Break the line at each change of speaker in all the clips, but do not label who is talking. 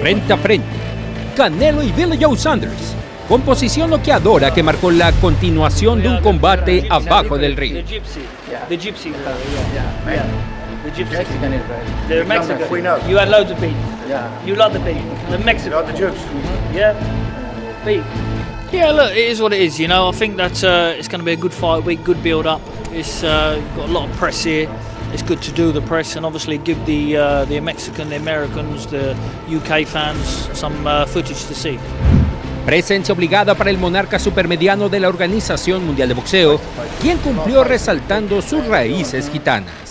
Frente a frente, Canelo y Billy Joe Sanders, composición noqueadora que marcó la continuación de un combate abajo del ring.
The gypsy. The gypsy. Yeah. yeah. The gypsy. Mexican Israel. The Mexican.
We know.
You had loads of beef.
Yeah.
You love the. The Mexican.
Not the Jews.
Yeah. Yeah, look, it is what it is. You know, I think that uh, it's going to be a good fight week, good build up. It's uh, got a lot of press here. It's good to do the press and obviously give the uh, the Mexican, the Americans, the UK fans some uh, footage to see.
Presencia obligada para el monarca supermediano de la Organización Mundial de Boxeo, quien cumplió resaltando sus raíces gitanas.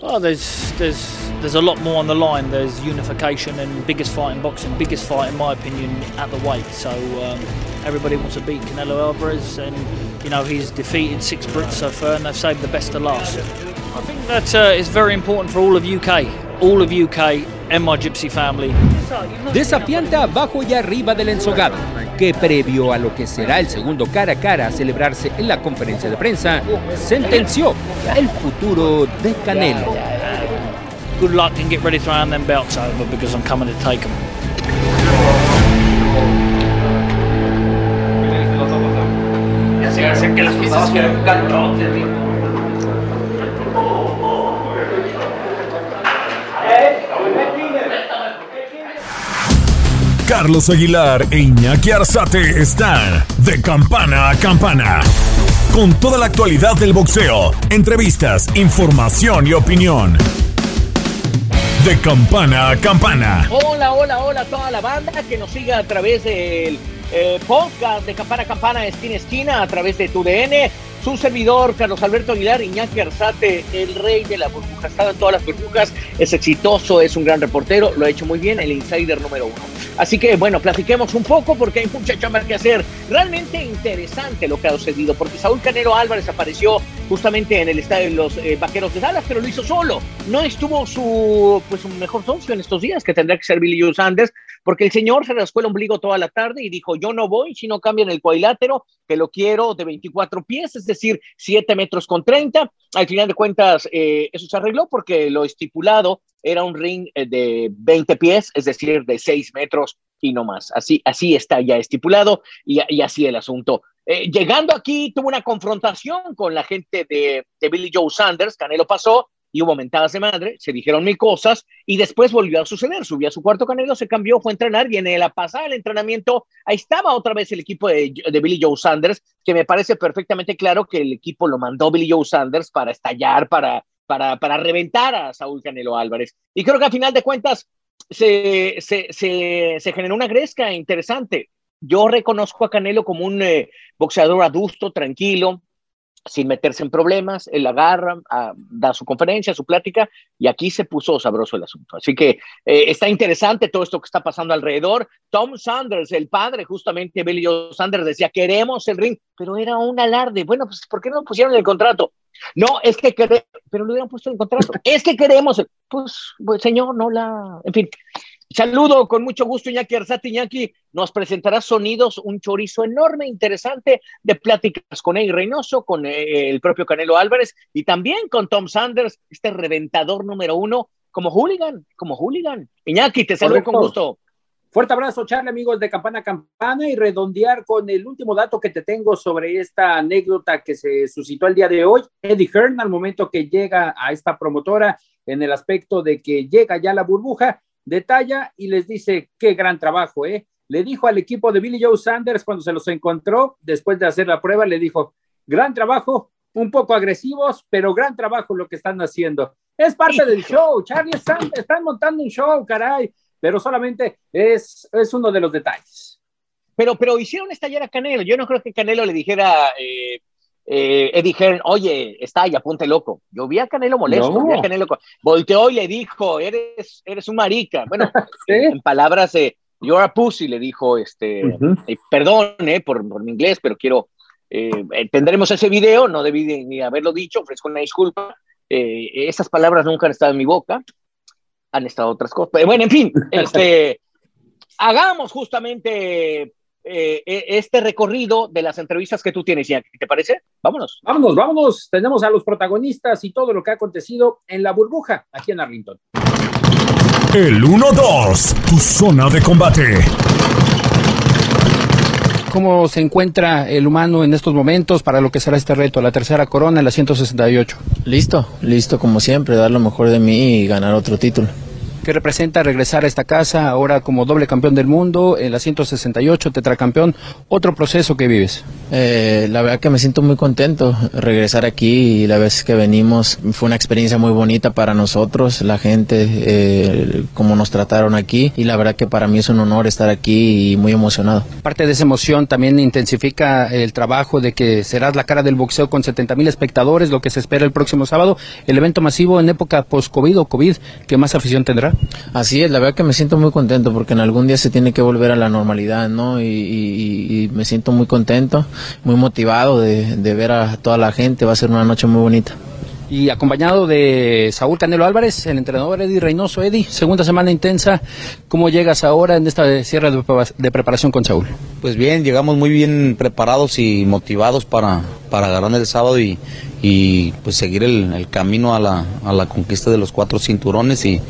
Oh, there's there's there's a lot more on the line. There's unification and biggest fight in boxing, biggest fight in my opinion at the weight. So um, everybody wants to beat Canelo Alvarez, and you know he's defeated six Brits so far, and they've saved the best to last. I think that uh, is very important for all of UK, all of UK, and my Gypsy family.
Desafiante abajo y arriba del ensogado, que previo a lo que será el segundo cara a cara a celebrarse en la conferencia de prensa, sentenció el futuro de Canelo.
Good luck and get ready to hand them belts over because I'm coming to take them.
Carlos Aguilar e Iñaki Arzate están de campana a campana. Con toda la actualidad del boxeo, entrevistas, información y opinión. De campana a campana.
Hola, hola, hola a toda la banda que nos siga a través del eh, podcast de Campana a Campana, esquina esquina, a través de TUDN. Su servidor, Carlos Alberto Aguilar, Iñaki Arzate, el rey de la burbuja. Ha estado en todas las burbujas, es exitoso, es un gran reportero, lo ha hecho muy bien, el insider número uno. Así que, bueno, platiquemos un poco porque hay mucha chamba que hacer. Realmente interesante lo que ha sucedido, porque Saúl Canero Álvarez apareció justamente en el estadio de los eh, Vaqueros de Dallas, pero lo hizo solo. No estuvo su, pues, su mejor socio en estos días, que tendrá que ser Billy Joe Sanders, porque el señor se rascó el ombligo toda la tarde y dijo, yo no voy si no cambian el cuadrilátero, que lo quiero de 24 pies, es decir, 7 metros con 30. Al final de cuentas, eh, eso se arregló porque lo estipulado era un ring eh, de 20 pies, es decir, de 6 metros y no más. Así, así está ya estipulado y, y así el asunto. Eh, llegando aquí, tuvo una confrontación con la gente de, de Billy Joe Sanders, Canelo pasó y hubo mentadas de madre, se dijeron mil cosas y después volvió a suceder. Subió a su cuarto Canelo, se cambió, fue a entrenar y en la pasada del entrenamiento ahí estaba otra vez el equipo de, de, Billy Joe Sanders, que me parece perfectamente claro que el equipo lo mandó Billy Joe Sanders para estallar, para, para, para reventar a Saúl Canelo Álvarez. Y creo que a final de cuentas se, se, se, se generó una gresca interesante. Yo reconozco a Canelo como un eh, boxeador adusto, tranquilo, sin meterse en problemas, él agarra, a, da su conferencia, su plática, y aquí se puso sabroso el asunto. Así que eh, está interesante todo esto que está pasando alrededor. Tom Sanders, el padre, justamente Billy Joe Sanders, decía, queremos el ring, pero era un alarde. Bueno, pues ¿por qué no pusieron el contrato? No, es que queremos, pero lo hubieran puesto en el contrato. es que queremos, el... pues, pues, señor, no la, en fin. Saludo con mucho gusto, Iñaki Arzate. Iñaki, nos presentará sonidos, un chorizo enorme, interesante de pláticas con Ey Reynoso, con eh, el propio Canelo Álvarez y también con Tom Sanders, este reventador número uno, como hooligan, como hooligan. Iñaki, te saludo
Correcto.
con gusto.
Fuerte abrazo, Charlie, amigos de Campana a Campana, y redondear con el último dato que te tengo sobre esta anécdota que se suscitó el día de hoy. Eddie Hearn, al momento que llega a esta promotora, en el aspecto de que llega ya la burbuja, detalla y les dice qué gran trabajo, ¿eh? Le dijo al equipo de Billy Joe Sanders cuando se los encontró, después de hacer la prueba, le dijo, gran trabajo, un poco agresivos, pero gran trabajo lo que están haciendo. Es parte del show, Charlie, están, están montando un show, caray, pero solamente es, es uno de los detalles.
Pero, pero hicieron estallar a Canelo. Yo no creo que Canelo le dijera, eh, eh, Eddie Hearn, oye, está ahí, apunte loco. Yo vi a Canelo molesto, vi a Canelo, volteó y le dijo, eres, eres un marica. Bueno, en palabras de, you're a pussy, le dijo, este, eh, perdón eh, por, por, mi inglés, pero quiero, tendremos ese video, no debí ni haberlo dicho, ofrezco una disculpa. esas palabras nunca han estado en mi boca, han estado otras cosas. Bueno, en fin, este, hagamos justamente eh, e, este recorrido de las entrevistas que tú tienes, ¿Qué ¿Te parece? Vámonos.
Vámonos, vámonos. Tenemos a los protagonistas y todo lo que ha acontecido en la burbuja aquí en Arlington.
El 1-2, tu zona de combate.
¿Cómo se encuentra el humano en estos momentos para lo que será este reto, la tercera corona en la 168?
Listo, listo como siempre, dar lo mejor de mí y ganar otro título.
¿Qué representa regresar a esta casa ahora como doble campeón del mundo, en la 168, tetracampeón? ¿Otro proceso que vives?
Eh, la verdad que me siento muy contento regresar aquí y la vez que venimos fue una experiencia muy bonita para nosotros, la gente, eh, como nos trataron aquí y la verdad que para mí es un honor estar aquí y muy emocionado.
Parte de esa emoción también intensifica el trabajo de que serás la cara del boxeo con 70 mil espectadores, lo que se espera el próximo sábado, el evento masivo en época post-COVID o COVID que más afición tendrá.
Así es, la verdad que me siento muy contento porque en algún día se tiene que volver a la normalidad, ¿no? Y, me siento muy contento, muy motivado de, ver a toda la gente, va a ser una noche muy bonita
y acompañado de Saúl Canelo Álvarez, el entrenador Eddie Reynoso. Eddie, segunda semana intensa, ¿cómo llegas ahora en esta cierre de, preparación con Saúl?
Pues bien, llegamos muy bien preparados y motivados para, para ganar el sábado y, y pues seguir el, camino a la, a la conquista de los cuatro cinturones y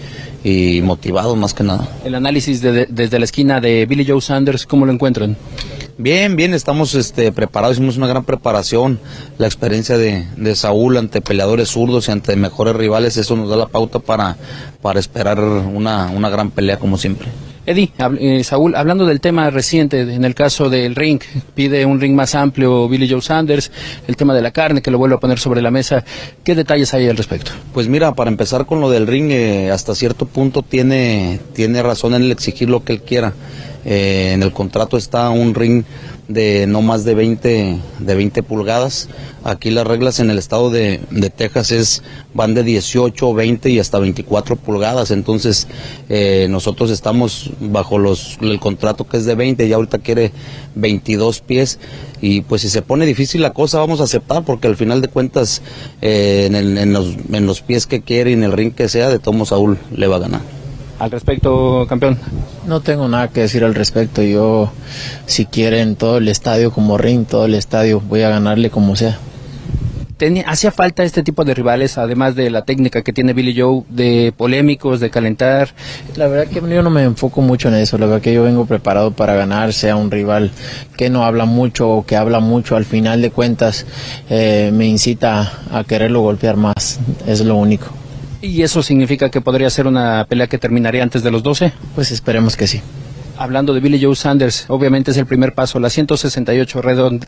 y motivados más que nada.
El análisis desde la esquina de Billy Joe Sanders, ¿cómo lo encuentran?
Bien, bien, estamos este, preparados, hicimos una gran preparación, la experiencia de, de, Saúl ante peleadores zurdos y ante mejores rivales, eso nos da la pauta para, para esperar una, una gran pelea como siempre.
Eddie, eh, Saúl, hablando del tema reciente, en el caso del ring, pide un ring más amplio Billy Joe Sanders, el tema de la carne, que lo vuelve a poner sobre la mesa. ¿Qué detalles hay al respecto?
Pues mira, para empezar con lo del ring, eh, hasta cierto punto tiene, tiene razón en el exigir lo que él quiera. Eh, en el contrato está un ring de no más de 20, de 20 pulgadas. Aquí las reglas en el estado de, Texas es van de 18, 20 y hasta 24 pulgadas. Entonces eh, nosotros estamos bajo los, el contrato que es de 20 y ahorita quiere 22 pies. Y pues si se pone difícil la cosa vamos a aceptar porque al final de cuentas eh, en, los, en los pies que quiere y en el ring que sea, de Tomo Saúl le va a ganar
al respecto, campeón?
No tengo nada que decir al respecto. Yo, si quieren todo el estadio como ring, todo el estadio, voy a ganarle como sea.
Tenía, hacía falta este tipo de rivales, además de la técnica que tiene Billy Joe, de polémicos, de calentar.
La verdad que yo no me enfoco mucho en eso, la verdad que yo vengo preparado para ganar, sea un rival que no habla mucho o que habla mucho, al final de cuentas eh, me incita a quererlo golpear más, es lo único.
¿Y eso significa que podría ser una pelea que terminaría antes de los 12?
Pues esperemos que sí.
Hablando de Billy Joe Sanders, obviamente es el primer paso. La 168,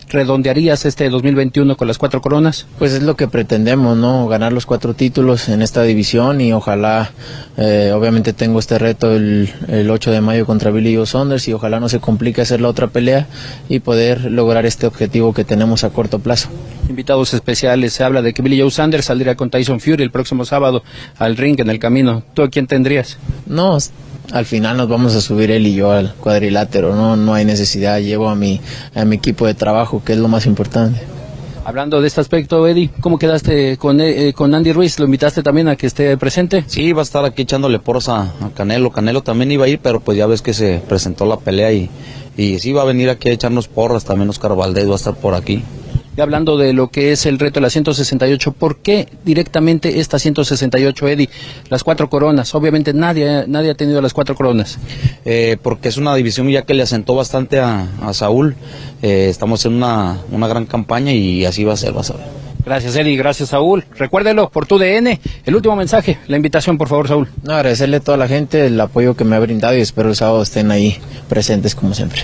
¿redondearías este 2021 con las cuatro coronas?
Pues es lo que pretendemos, ¿no? Ganar los cuatro títulos en esta división y ojalá, eh, obviamente tengo este reto el, el, 8 de mayo contra Billy Joe Sanders y ojalá no se complique hacer la otra pelea y poder lograr este objetivo que tenemos a corto plazo.
Invitados especiales, se habla de que Billy Joe Sanders saldría con Tyson Fury el próximo sábado al ring en el camino. ¿Tú a quién tendrías?
No, al final nos vamos a subir él y yo al cuadrilátero, no, no hay necesidad, llevo a mi, a mi equipo de trabajo, que es lo más importante.
Hablando de este aspecto, Eddie, ¿cómo quedaste con, eh, con Andy Ruiz? ¿Lo invitaste también a que esté presente?
Sí, va a estar aquí echándole poros a, Canelo. Canelo también iba a ir, pero pues ya ves que se presentó la pelea y, y sí va a venir aquí a echarnos porras. También Oscar Valdés va a estar por aquí
hablando de lo que es el reto de la 168, ¿por qué directamente esta 168, Eddie? Las cuatro coronas. Obviamente nadie, nadie ha tenido las cuatro coronas.
Eh, porque es una división ya que le asentó bastante a, Saúl. Eh, estamos en una, una gran campaña y así va a ser, vas a ver.
Gracias, Eddie. Gracias, Saúl. Recuérdelo por tu DN. El último mensaje, la invitación, por favor, Saúl.
No, agradecerle a toda la gente el apoyo que me ha brindado y espero el sábado estén ahí presentes como siempre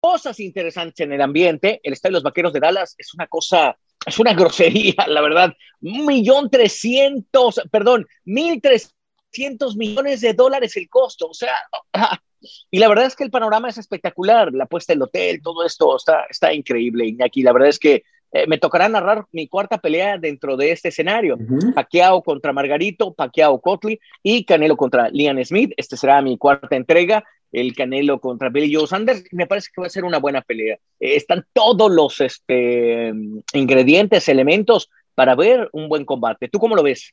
cosas interesantes en el ambiente. El Estadio de los Vaqueros de Dallas es una cosa, es una grosería, la verdad. Un millón trescientos, perdón, mil trescientos millones de dólares el costo. O sea, y la verdad es que el panorama es espectacular. La puesta del hotel, todo esto está, está increíble, Iñaki. La verdad es que eh, me tocará narrar mi cuarta pelea dentro de este escenario. Uh contra Margarito, Pacquiao Cotley y Canelo contra Liam Smith. Este será mi cuarta entrega. El Canelo contra Billy Joe Sanders. Me parece que va a ser una buena pelea. Eh, están todos los este, ingredientes, elementos para ver un buen combate. ¿Tú cómo lo ves?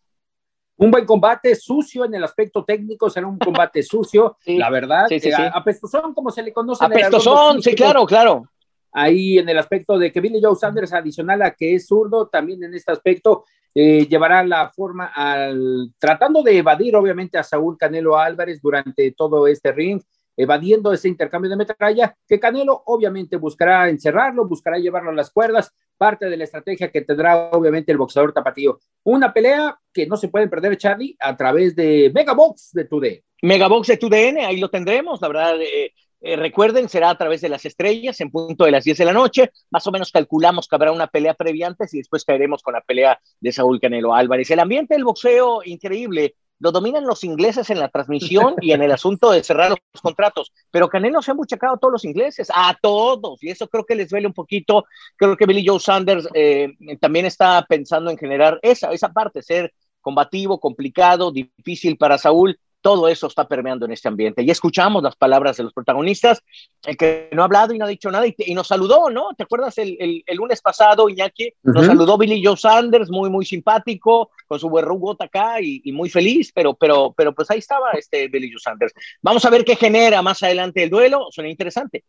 Un buen combate sucio en el aspecto técnico, será un combate sucio, la verdad. Sí, sí, apestosón, como se le conoce.
Apestosón, sí, claro, claro
ahí en el aspecto de que Billy Joe Sanders, adicional a que es zurdo, también en este aspecto eh, llevará la forma al tratando de evadir obviamente a Saúl Canelo Álvarez durante todo este ring, evadiendo ese intercambio de metralla, que Canelo obviamente buscará encerrarlo, buscará llevarlo a las cuerdas, parte de la estrategia que tendrá obviamente el boxeador tapatío. Una pelea que no se puede perder, Charlie, a través de Megabox de TUDN.
Megabox de TUDN, ahí lo tendremos, la verdad, eh, eh, recuerden, será a través de las estrellas en punto de las 10 de la noche. Más o menos calculamos que habrá una pelea previa antes y después caeremos con la pelea de Saúl Canelo Álvarez. El ambiente del boxeo, increíble. Lo dominan los ingleses en la transmisión y en el asunto de cerrar los contratos. Pero Canelo se ha muchachado a todos los ingleses, a todos. Y eso creo que les duele un poquito. Creo que Billy Joe Sanders eh, también está pensando en generar esa, esa parte, ser combativo, complicado, difícil para Saúl todo eso está permeando en este ambiente. Y escuchamos las palabras de los protagonistas, el que no ha hablado y no ha dicho nada y, nos saludó, ¿no? ¿Te acuerdas el, el, lunes pasado, Iñaki? Nos saludó Billy Joe Sanders, muy, muy simpático, con su verrugot acá y, y, muy feliz, pero, pero, pero pues ahí estaba este Billy Joe Sanders. Vamos a ver qué genera más adelante el duelo, suena interesante.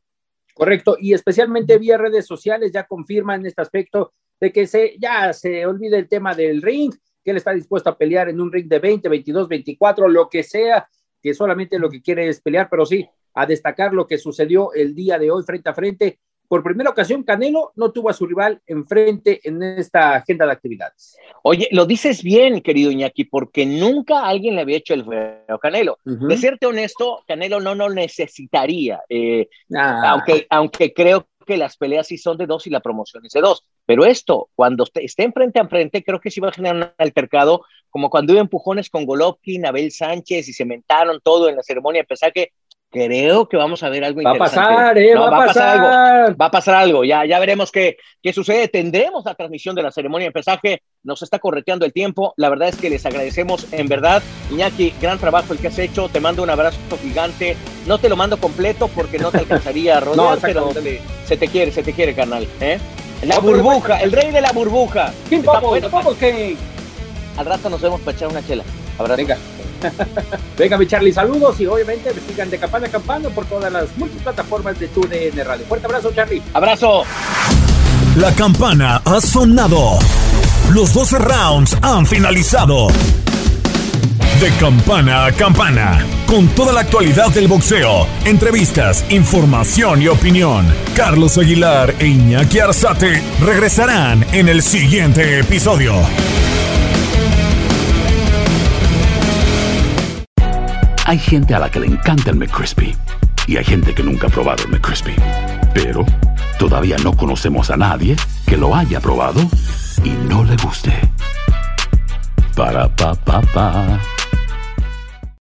Correcto, y especialmente vía redes sociales ya confirman este aspecto de que se, ya se olvide el tema del ring, que él está dispuesto a pelear en un ring de 20, 22, 24, lo que sea, que solamente lo que quiere es pelear, pero sí, a destacar lo que sucedió el día de hoy frente a frente. Por primera ocasión, Canelo no tuvo a su rival enfrente en esta agenda de actividades.
Oye, lo dices bien, querido Iñaki, porque nunca alguien le había hecho el feo a Canelo. De serte honesto, Canelo no lo necesitaría, eh, ah. aunque, aunque creo que las peleas sí son de dos y la promoción es de dos. Pero esto, cuando estén frente a frente, creo que sí va a generar un altercado, como cuando hubo empujones con Golovkin, Abel Sánchez y se mentaron todo en la ceremonia de pesaje creo que vamos a ver algo
va
interesante.
Va a pasar, eh, va, a pasar.
algo. Va a pasar algo. Ya, ya veremos qué, qué sucede. Tendremos la transmisión de la ceremonia de pesaje. Nos está correteando el tiempo. La verdad es que les agradecemos en verdad. Iñaki, gran trabajo el que has hecho. Te mando un abrazo gigante. No te lo mando completo porque no te alcanzaría a rodear, pero se te quiere, se te quiere, carnal. ¿eh? La burbuja, el rey de la burbuja.
¿Quién, bueno, que...
Al rato nos vemos para echar una chela.
Abrazo. Venga. Venga, mi Charlie, saludos y obviamente me sigan de campana a campana por todas las multiplataformas de tu DN Radio. Fuerte abrazo, Charlie.
Abrazo.
La campana ha sonado. Los 12 rounds han finalizado. De campana a campana, con toda la actualidad del boxeo, entrevistas, información y opinión. Carlos Aguilar e Iñaki Arzate regresarán en el siguiente episodio.
Hay gente a la que le encanta el McCrispy y hay gente que nunca ha probado el McCrispy. Pero todavía no conocemos a nadie que lo haya probado y no le guste. Para pa pa pa.